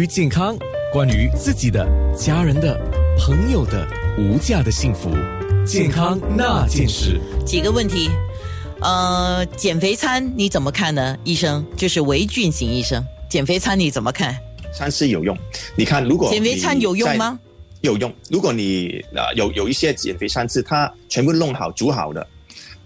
于健康，关于自己的、家人的、朋友的无价的幸福，健康那件事。几个问题，呃，减肥餐你怎么看呢？医生就是维俊型医生，减肥餐你怎么看？餐是有用，你看如果减肥餐有用吗？有用。如果你呃有有一些减肥餐是它全部弄好煮好的，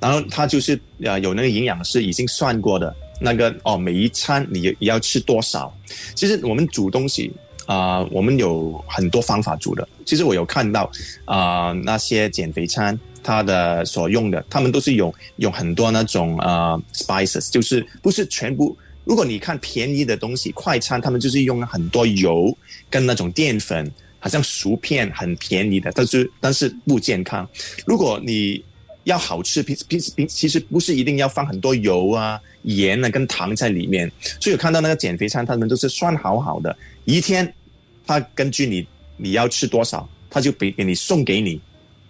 然后它就是呃有那个营养是已经算过的，那个哦每一餐你也要吃多少。其实我们煮东西啊、我们有很多方法煮的。其实我有看到啊、那些减肥餐。它的所用的，他们都是有有很多那种呃 spices，就是不是全部。如果你看便宜的东西，快餐他们就是用了很多油跟那种淀粉，好像薯片很便宜的，但是但是不健康。如果你要好吃，平平平其实不是一定要放很多油啊、盐啊跟糖在里面。所以我看到那个减肥餐，他们都是算好好的，一天他根据你你要吃多少，他就给给你送给你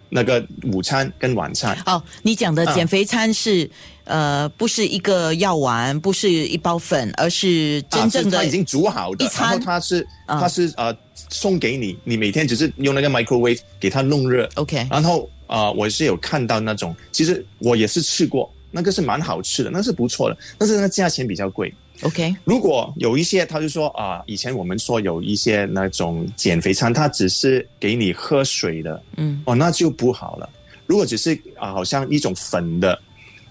那个午餐跟晚餐。哦，你讲的啊减肥餐是、呃，不是一个药丸，不是一包粉，而是真正的、啊是它已经煮好的，一餐然后它是啊它是呃送给你，你每天只是用那个 microwave 给它弄热。OK。然后啊、呃我是有看到那种，其实我也是吃过，那个是蛮好吃的，那是不错的，但是那个价钱比较贵。OK，如果有一些，他就说啊、以前我们说有一些那种减肥餐，它只是给你喝水的，嗯，哦，那就不好了。如果只是啊、好像一种粉的，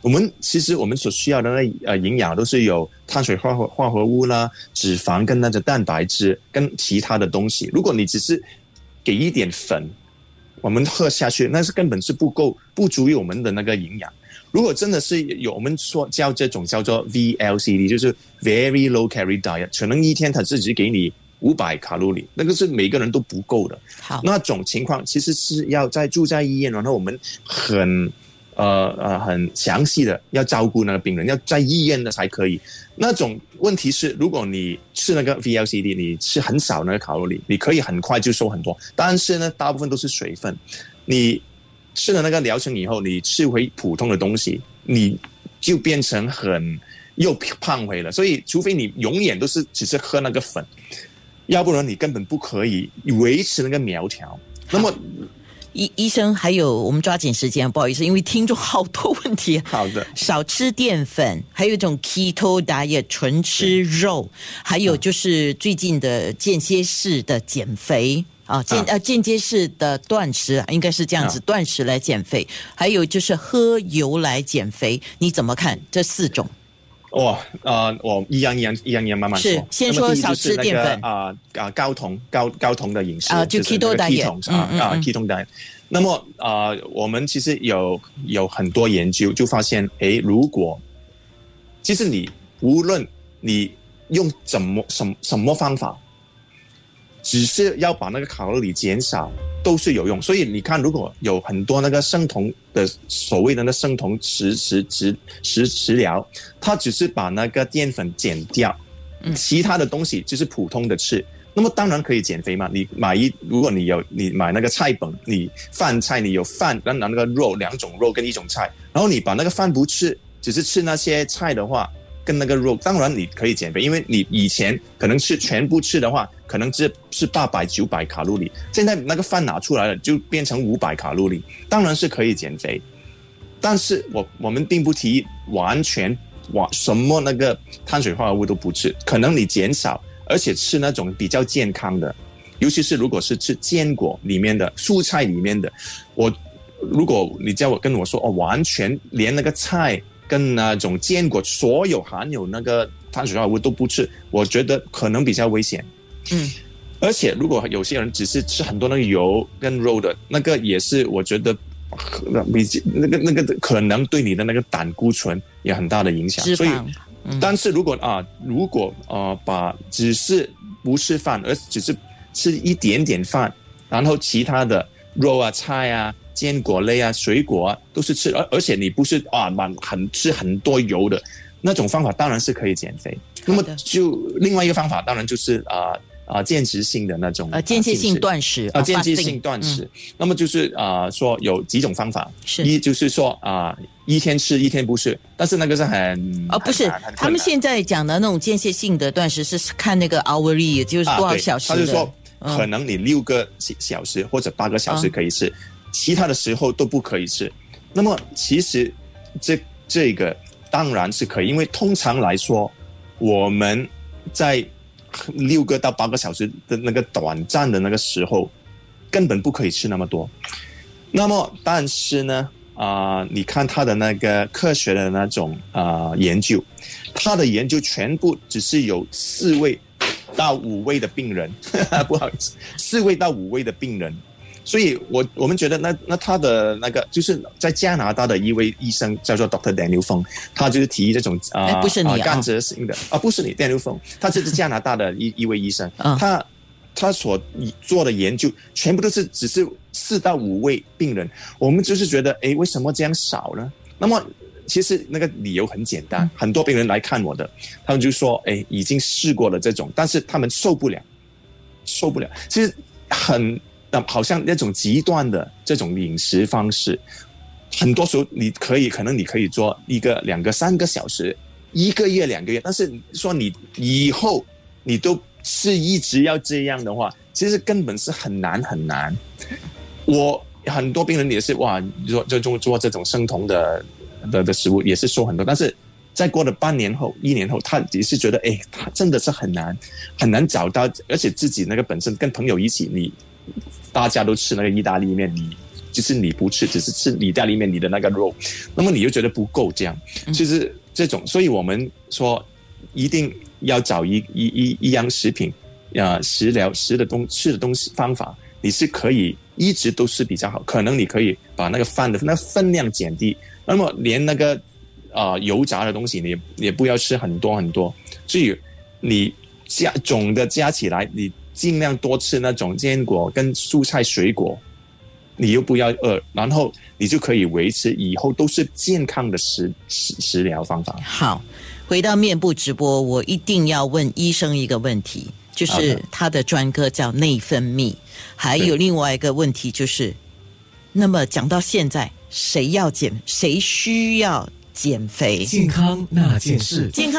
我们其实我们所需要的那呃营养都是有碳水化合化合物啦、脂肪跟那个蛋白质跟其他的东西。如果你只是给一点粉，我们喝下去，那是根本是不够，不足以我们的那个营养。如果真的是有我们说叫这种叫做 VLCD，就是 Very Low Calorie Diet，可能一天它只给你五百卡路里，那个是每个人都不够的。好，那种情况其实是要在住在医院，然后我们很呃呃很详细的要照顾那个病人，要在医院的才可以。那种问题是，如果你吃那个 VLCD，你吃很少那个卡路里，你可以很快就瘦很多，但是呢，大部分都是水分。你吃了那个疗程以后，你吃回普通的东西，你就变成很又胖回了。所以，除非你永远都是只是喝那个粉，要不然你根本不可以维持那个苗条。那么医医生还有我们抓紧时间，不好意思，因为听众好多问题。好的，少吃淀粉，还有一种 keto diet 纯吃肉，还有就是最近的间歇式的减肥啊，间啊。呃间接式的断食，应该是这样子，啊。断食来减肥，还有就是喝油来减肥，你怎么看？这四种？哇，呃，我一样一样一样一样慢慢说。是先说少吃淀粉那个啊啊高酮高高酮的饮食啊就就是 keto 个 diet ketone 啊啊嗯嗯嗯 ketone diet。那么啊、呃我们其实有有很多研究就发现，诶，如果其实你无论你用怎么什么什么方法，只是要把那个卡路里减少，都是有用。所以你看，如果有很多那个生酮的所谓的那生酮食食食食食疗，它只是把那个淀粉减掉，其他的东西就是普通的吃。那么当然可以减肥嘛？你买一，如果你有你买那个菜本，你饭菜你有饭跟那个肉两种肉跟一种菜，然后你把那个饭不吃，只是吃那些菜的话，跟那个肉，当然你可以减肥，因为你以前可能吃全部吃的话，可能只是八百九百卡路里，现在那个饭拿出来了，就变成五百卡路里，当然是可以减肥。但是我我们并不提完全哇什么那个碳水化合物都不吃，可能你减少，而且吃那种比较健康的，尤其是如果是吃坚果里面的、蔬菜里面的，我如果你叫我跟我说哦，完全连那个菜跟那种坚果所有含有那个碳水化合物都不吃，我觉得可能比较危险。嗯，而且如果有些人只是吃很多那个油跟肉的，那个也是我觉得。比那个那个可能对你的那个胆固醇有很大的影响，所以但是如果啊，如果啊把只是不吃饭，而只是吃一点点饭，然后其他的肉啊、菜啊、坚果类啊、水果啊都是吃，而而且你不是啊满很吃很多油的那种方法，当然是可以减肥。那么就另外一个方法，当然就是啊啊间歇性的那种呃间歇性断。食啊，间歇性断食，那么就是啊、说有几种方法，是。一就是说啊、一天吃一天不吃，但是那个是很啊，不是他们现在讲的那种间歇性的断食是看那个 hourly，就是多少小时的。他就说嗯。可能你六个小小时或者八个小时嗯。可以吃，其他的时候都不可以吃。那么其实这这个当然是可以，因为通常来说我们在六个到八个小时的那个短暂的那个时候，根本不可以吃那么多。那么，但是呢，啊、你看他的那个科学的那种啊、研究，他的研究全部只是有四位到五位的病人，不好意思，四位到五位的病人。所以我我们觉得那那他的那个就是在加拿大的一位医生叫做 Doctor Daniel Feng，他就是提议这种啊、哎不是你干折性的啊不是你 Daniel Feng，他这是加拿大的一一位医生，嗯。他他所做的研究全部都是只是四到五位病人，我们就是觉得，诶，为什么这样少呢？那么其实那个理由很简单，很多病人来看我的，他们就说，哎，已经试过了这种，但是他们受不了，受不了。其实很好像那种极端的这种饮食方式，很多时候你可以可能你可以做一个、两个、三个小时，一个月、两个月，但是说你以后你都是一直要这样的话，其实根本是很难很难。我很多病人也是哇，你说就做做这种生酮的的的食物也是瘦很多，但是在过了半年后、一年后，他也是觉得哎，他真的是很难很难找到，而且自己那个本身跟朋友一起，你大家都吃那个意大利面，你就是你不吃，只是吃意大利面里的那个肉，那么你就觉得不够，这样。就是这种，所以我们说一定要找一一一一样食品啊、食疗食的东吃的东西方法，你是可以一直都是比较好，可能你可以把那个饭的那分量减低，那么连那个啊、油炸的东西你也也不要吃很多很多，所以你加总的加起来，你尽量多吃那种坚果跟蔬菜水果，你又不要饿，然后你就可以维持以后都是健康的食食食疗方法。好，回到面部直播，我一定要问医生一个问题，就是他的专科叫内分泌，还有另外一个问题就是，那么讲到现在，谁要减，谁需要减肥？健康那件事。健康。